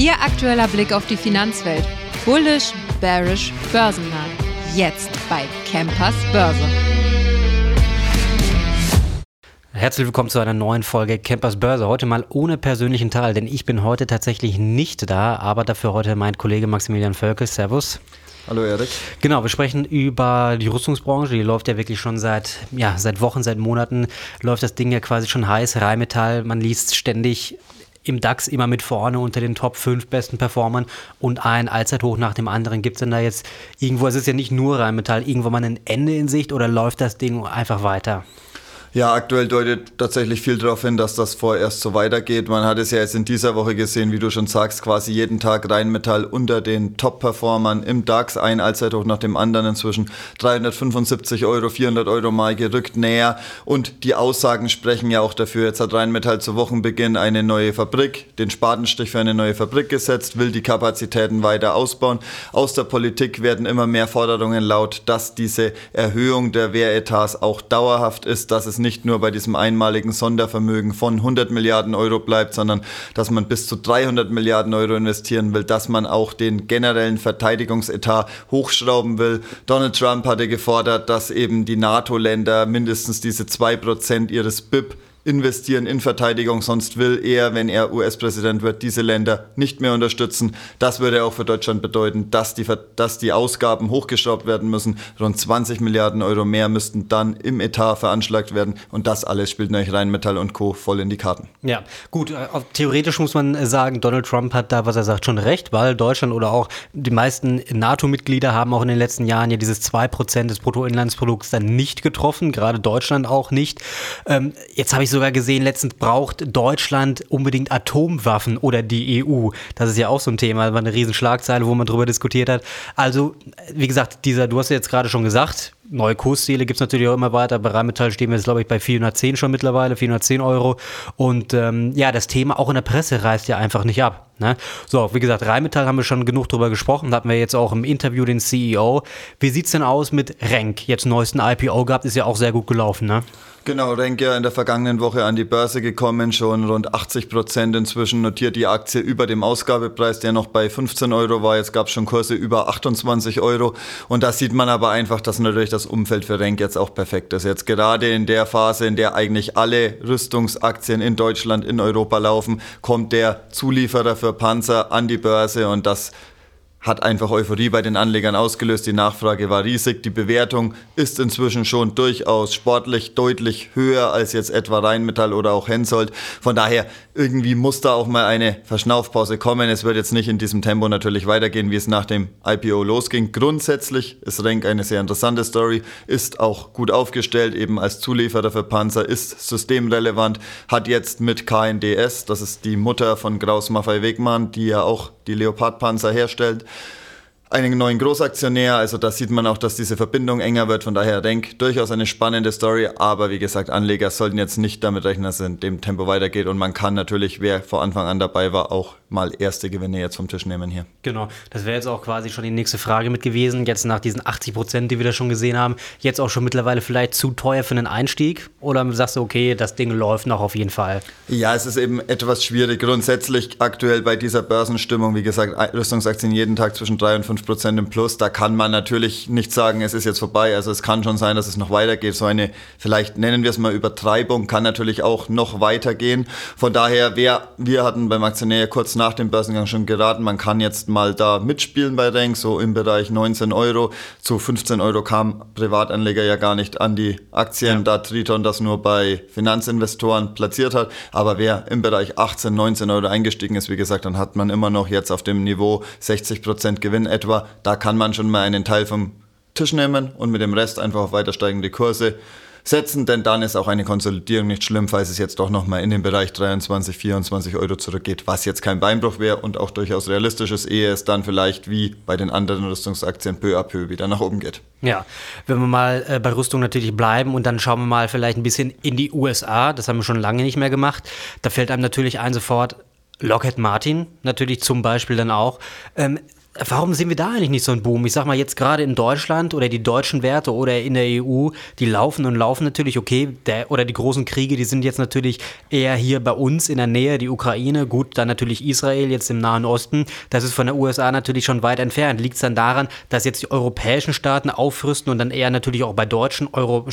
Ihr aktueller Blick auf die Finanzwelt. Bullish, bearish, börsennah. Jetzt bei Campers Börse. Herzlich willkommen zu einer neuen Folge Campers Börse. Heute mal ohne persönlichen Teil, denn ich bin heute tatsächlich nicht da, aber dafür heute mein Kollege Maximilian Völkel. Servus. Hallo Erik. Genau, wir sprechen über die Rüstungsbranche. Die läuft ja wirklich schon seit, ja, seit Wochen, seit Monaten läuft das Ding ja quasi schon heiß. Rheinmetall, man liest ständig im DAX immer mit vorne unter den Top 5 besten Performern und ein Allzeithoch nach dem anderen. Gibt es denn da jetzt irgendwo, es ist ja nicht nur Rheinmetall, irgendwo mal ein Ende in Sicht oder läuft das Ding einfach weiter? Ja, aktuell deutet tatsächlich viel darauf hin, dass das vorerst so weitergeht. Man hat es ja jetzt in dieser Woche gesehen, wie du schon sagst, quasi jeden Tag Rheinmetall unter den Top-Performern im DAX, ein Allzeithoch nach dem anderen inzwischen 375 Euro, 400 Euro mal gerückt näher und die Aussagen sprechen ja auch dafür. Jetzt hat Rheinmetall zu Wochenbeginn eine neue Fabrik, den Spatenstich für eine neue Fabrik gesetzt, will die Kapazitäten weiter ausbauen. Aus der Politik werden immer mehr Forderungen laut, dass diese Erhöhung der Wehretats auch dauerhaft ist, dass es nicht nur bei diesem einmaligen Sondervermögen von 100 Milliarden Euro bleibt, sondern dass man bis zu 300 Milliarden Euro investieren will, dass man auch den generellen Verteidigungsetat hochschrauben will. Donald Trump hatte gefordert, dass eben die NATO-Länder mindestens diese 2% ihres BIP investieren in Verteidigung, sonst will er, wenn er US-Präsident wird, diese Länder nicht mehr unterstützen. Das würde auch für Deutschland bedeuten, dass die, dass die Ausgaben hochgeschraubt werden müssen. Rund 20 Milliarden Euro mehr müssten dann im Etat veranschlagt werden und das alles spielt natürlich Rheinmetall und Co. voll in die Karten. Ja, gut, äh, theoretisch muss man sagen, Donald Trump hat da, was er sagt, schon recht, weil Deutschland oder auch die meisten NATO-Mitglieder haben auch in den letzten Jahren ja dieses 2% des Bruttoinlandsprodukts dann nicht getroffen, gerade Deutschland auch nicht. Ähm, jetzt habe ich sogar gesehen, letztens braucht Deutschland unbedingt Atomwaffen oder die EU. Das ist ja auch so ein Thema, war eine Riesenschlagzeile, wo man drüber diskutiert hat. Also, wie gesagt, dieser, du hast ja jetzt gerade schon gesagt, neue Kursziele gibt es natürlich auch immer weiter. Bei Rheinmetall stehen wir jetzt, glaube ich, bei 410 schon mittlerweile, 410 Euro. Und ähm, ja, das Thema auch in der Presse reißt ja einfach nicht ab. Ne? So, wie gesagt, Rheinmetall haben wir schon genug drüber gesprochen. Hatten wir jetzt auch im Interview den CEO. Wie sieht es denn aus mit Renk? Jetzt neuesten IPO gehabt, ist ja auch sehr gut gelaufen, ne? Genau, Renk ja in der vergangenen Woche an die Börse gekommen, schon rund 80 Prozent inzwischen notiert die Aktie über dem Ausgabepreis, der noch bei 15 Euro war. Jetzt gab es schon Kurse über 28 Euro. Und da sieht man aber einfach, dass natürlich das Umfeld für Renk jetzt auch perfekt ist. Jetzt gerade in der Phase, in der eigentlich alle Rüstungsaktien in Deutschland, in Europa laufen, kommt der Zulieferer für Panzer an die Börse und das hat einfach Euphorie bei den Anlegern ausgelöst. Die Nachfrage war riesig. Die Bewertung ist inzwischen schon durchaus sportlich deutlich höher als jetzt etwa Rheinmetall oder auch Hensoldt. Von daher irgendwie muss da auch mal eine Verschnaufpause kommen. Es wird jetzt nicht in diesem Tempo natürlich weitergehen, wie es nach dem IPO losging. Grundsätzlich ist Renk eine sehr interessante Story, ist auch gut aufgestellt, eben als Zulieferer für Panzer, ist systemrelevant, hat jetzt mit KNDS, das ist die Mutter von Kraus Maffei Wegmann, die ja auch die Leopardpanzer herstellt, einen neuen Großaktionär. Also da sieht man auch, dass diese Verbindung enger wird. Von daher denk durchaus eine spannende Story. Aber wie gesagt, Anleger sollten jetzt nicht damit rechnen, dass es in dem Tempo weitergeht. Und man kann natürlich, wer vor Anfang an dabei war, auch mal erste Gewinne jetzt vom Tisch nehmen hier. Genau, das wäre jetzt auch quasi schon die nächste Frage mit gewesen. Jetzt nach diesen 80 Prozent, die wir da schon gesehen haben, jetzt auch schon mittlerweile vielleicht zu teuer für einen Einstieg? Oder sagst du, okay, das Ding läuft noch auf jeden Fall? Ja, es ist eben etwas schwierig. Grundsätzlich aktuell bei dieser Börsenstimmung, wie gesagt, Rüstungsaktien jeden Tag zwischen 3 und 5 Prozent im Plus. Da kann man natürlich nicht sagen, es ist jetzt vorbei. Also es kann schon sein, dass es noch weitergeht. So eine, vielleicht nennen wir es mal Übertreibung, kann natürlich auch noch weitergehen. Von daher, wer, wir hatten beim Aktionär kurz nach dem Börsengang schon geraten, man kann jetzt mal da mitspielen bei Renk, so im Bereich 19 Euro. Zu 15 Euro kam Privatanleger ja gar nicht an die Aktien, ja. da Triton das nur bei Finanzinvestoren platziert hat. Aber wer im Bereich 18, 19 Euro eingestiegen ist, wie gesagt, dann hat man immer noch jetzt auf dem Niveau 60 Prozent Gewinn etwa. Da kann man schon mal einen Teil vom Tisch nehmen und mit dem Rest einfach auf weiter steigende Kurse setzen, denn dann ist auch eine Konsolidierung nicht schlimm, falls es jetzt doch nochmal in den Bereich 23, 24 Euro zurückgeht, was jetzt kein Beinbruch wäre und auch durchaus realistisch ist, ehe es dann vielleicht wie bei den anderen Rüstungsaktien peu à peu wieder nach oben geht. Ja, wenn wir mal äh, bei Rüstung natürlich bleiben und dann schauen wir mal vielleicht ein bisschen in die USA, das haben wir schon lange nicht mehr gemacht, da fällt einem natürlich ein sofort Lockheed Martin, natürlich zum Beispiel dann auch. Ähm, Warum sehen wir da eigentlich nicht so einen Boom? Ich sag mal jetzt gerade in Deutschland oder die deutschen Werte oder in der EU, die laufen und laufen natürlich, okay, der, oder die großen Kriege, die sind jetzt natürlich eher hier bei uns in der Nähe, die Ukraine, gut, dann natürlich Israel jetzt im Nahen Osten. Das ist von der USA natürlich schon weit entfernt. Liegt es dann daran, dass jetzt die europäischen Staaten aufrüsten und dann eher natürlich auch bei deutschen, Euro,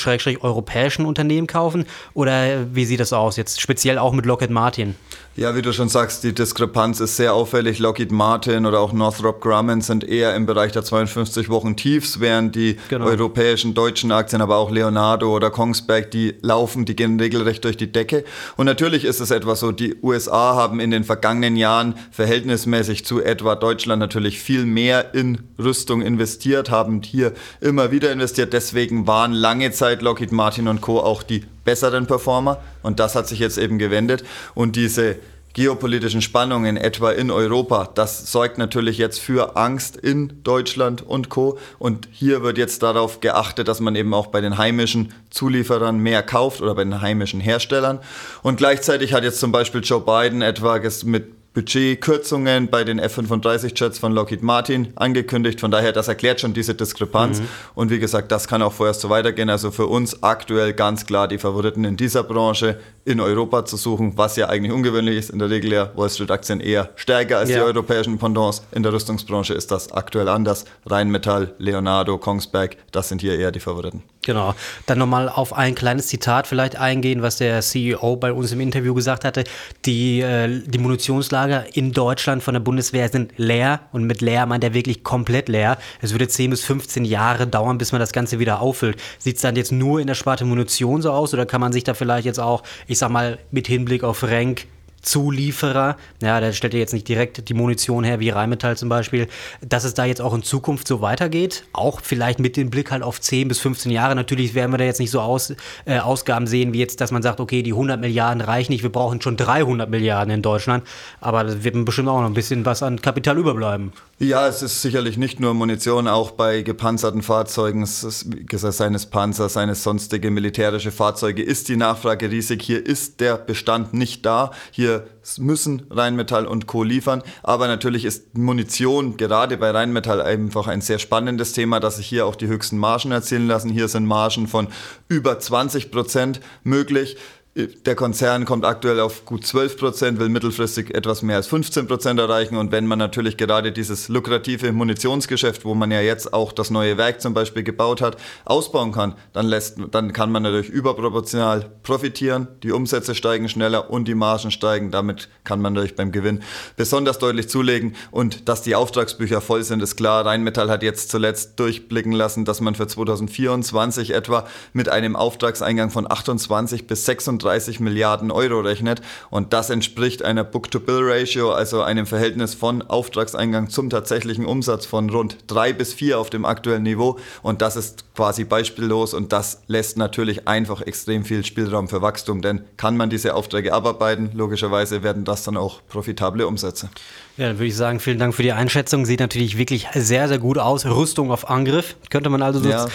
europäischen Unternehmen kaufen? Oder wie sieht das aus jetzt speziell auch mit Lockheed Martin? Ja, wie du schon sagst, die Diskrepanz ist sehr auffällig. Lockheed Martin oder auch Northrop Grumman sind eher im Bereich der 52 Wochen Tiefs, während die genau. europäischen, deutschen Aktien, aber auch Leonardo oder Kongsberg, die laufen, die gehen regelrecht durch die Decke. Und natürlich ist es etwas so, die USA haben in den vergangenen Jahren verhältnismäßig zu etwa Deutschland natürlich viel mehr in Rüstung investiert, haben hier immer wieder investiert. Deswegen waren lange Zeit Lockheed Martin und Co. auch die besseren Performer und das hat sich jetzt eben gewendet und diese geopolitischen Spannungen etwa in Europa, das sorgt natürlich jetzt für Angst in Deutschland und Co. Und hier wird jetzt darauf geachtet, dass man eben auch bei den heimischen Zulieferern mehr kauft oder bei den heimischen Herstellern. Und gleichzeitig hat jetzt zum Beispiel Joe Biden etwa mit Budgetkürzungen bei den F-35-Jets von Lockheed Martin angekündigt. Von daher, das erklärt schon diese Diskrepanz. Mhm. Und wie gesagt, das kann auch vorerst so weitergehen. Also für uns aktuell ganz klar die Favoriten in dieser Branche in Europa zu suchen, was ja eigentlich ungewöhnlich ist. In der Regel ja Wall Street-Aktien eher stärker als ja. die europäischen Pendants. In der Rüstungsbranche ist das aktuell anders. Rheinmetall, Leonardo, Kongsberg, das sind hier eher die Favoriten. Genau. Dann nochmal auf ein kleines Zitat vielleicht eingehen, was der CEO bei uns im Interview gesagt hatte. Die, äh, die Munitionslager in Deutschland von der Bundeswehr sind leer und mit leer meint er wirklich komplett leer. Es würde 10 bis 15 Jahre dauern, bis man das Ganze wieder auffüllt. Sieht es dann jetzt nur in der Sparte Munition so aus oder kann man sich da vielleicht jetzt auch, ich sag mal, mit Hinblick auf Rank Zulieferer, ja, der stellt ja jetzt nicht direkt die Munition her, wie Rheinmetall zum Beispiel, dass es da jetzt auch in Zukunft so weitergeht, auch vielleicht mit dem Blick halt auf 10 bis 15 Jahre. Natürlich werden wir da jetzt nicht so aus, äh, Ausgaben sehen, wie jetzt, dass man sagt, okay, die 100 Milliarden reichen nicht, wir brauchen schon 300 Milliarden in Deutschland, aber da wird bestimmt auch noch ein bisschen was an Kapital überbleiben. Ja, es ist sicherlich nicht nur Munition, auch bei gepanzerten Fahrzeugen, seines Panzers, seines sonstige militärische Fahrzeuge, ist die Nachfrage riesig. Hier ist der Bestand nicht da. Hier müssen Rheinmetall und Co. liefern. Aber natürlich ist Munition gerade bei Rheinmetall einfach ein sehr spannendes Thema, dass sich hier auch die höchsten Margen erzielen lassen. Hier sind Margen von über 20 Prozent möglich. Der Konzern kommt aktuell auf gut 12 Prozent, will mittelfristig etwas mehr als 15 Prozent erreichen. Und wenn man natürlich gerade dieses lukrative Munitionsgeschäft, wo man ja jetzt auch das neue Werk zum Beispiel gebaut hat, ausbauen kann, dann, lässt, dann kann man natürlich überproportional profitieren. Die Umsätze steigen schneller und die Margen steigen. Damit kann man natürlich beim Gewinn besonders deutlich zulegen. Und dass die Auftragsbücher voll sind, ist klar. Rheinmetall hat jetzt zuletzt durchblicken lassen, dass man für 2024 etwa mit einem Auftragseingang von 28 bis 36 30 Milliarden Euro rechnet. Und das entspricht einer Book-to-Bill-Ratio, also einem Verhältnis von Auftragseingang zum tatsächlichen Umsatz von rund 3 bis 4 auf dem aktuellen Niveau. Und das ist quasi beispiellos und das lässt natürlich einfach extrem viel Spielraum für Wachstum. Denn kann man diese Aufträge abarbeiten, logischerweise werden das dann auch profitable Umsätze. Ja, dann würde ich sagen, vielen Dank für die Einschätzung. Sieht natürlich wirklich sehr, sehr gut aus. Rüstung auf Angriff, könnte man also so ja,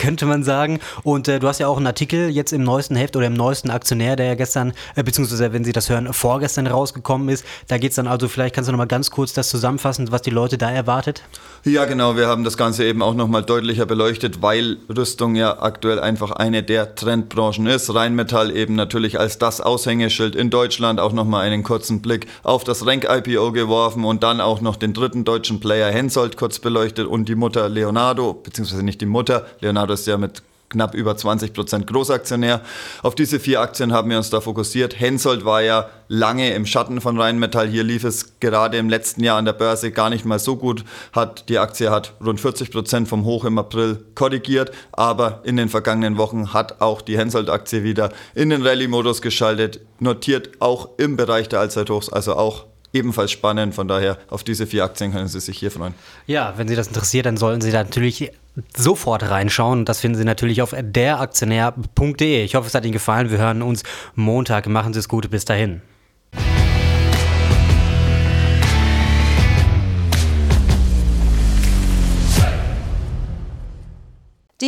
könnte man sagen. Und äh, du hast ja auch einen Artikel jetzt im neuesten Heft oder im neuesten Aktionär, der ja gestern, äh, beziehungsweise wenn Sie das hören, vorgestern rausgekommen ist. Da geht es dann also, vielleicht kannst du noch mal ganz kurz das zusammenfassen, was die Leute da erwartet? Ja, genau. Wir haben das Ganze eben auch noch mal deutlicher beleuchtet, weil Rüstung ja aktuell einfach eine der Trendbranchen ist. Rheinmetall eben natürlich als das Aushängeschild in Deutschland. Auch noch mal einen kurzen Blick auf das Rank-IPO geworfen geworfen und dann auch noch den dritten deutschen Player Hensoldt kurz beleuchtet und die Mutter Leonardo, beziehungsweise nicht die Mutter, Leonardo ist ja mit knapp über 20 Prozent Großaktionär. Auf diese vier Aktien haben wir uns da fokussiert. Hensoldt war ja lange im Schatten von Rheinmetall. Hier lief es gerade im letzten Jahr an der Börse gar nicht mal so gut. Hat, die Aktie hat rund 40 Prozent vom Hoch im April korrigiert, aber in den vergangenen Wochen hat auch die Hensoldt-Aktie wieder in den Rallye-Modus geschaltet, notiert auch im Bereich der Allzeithochs, also auch ebenfalls spannend. Von daher, auf diese vier Aktien können Sie sich hier freuen. Ja, wenn Sie das interessiert, dann sollten Sie da natürlich sofort reinschauen. Das finden Sie natürlich auf deraktionär.de. Ich hoffe, es hat Ihnen gefallen. Wir hören uns Montag. Machen Sie es gut. Bis dahin.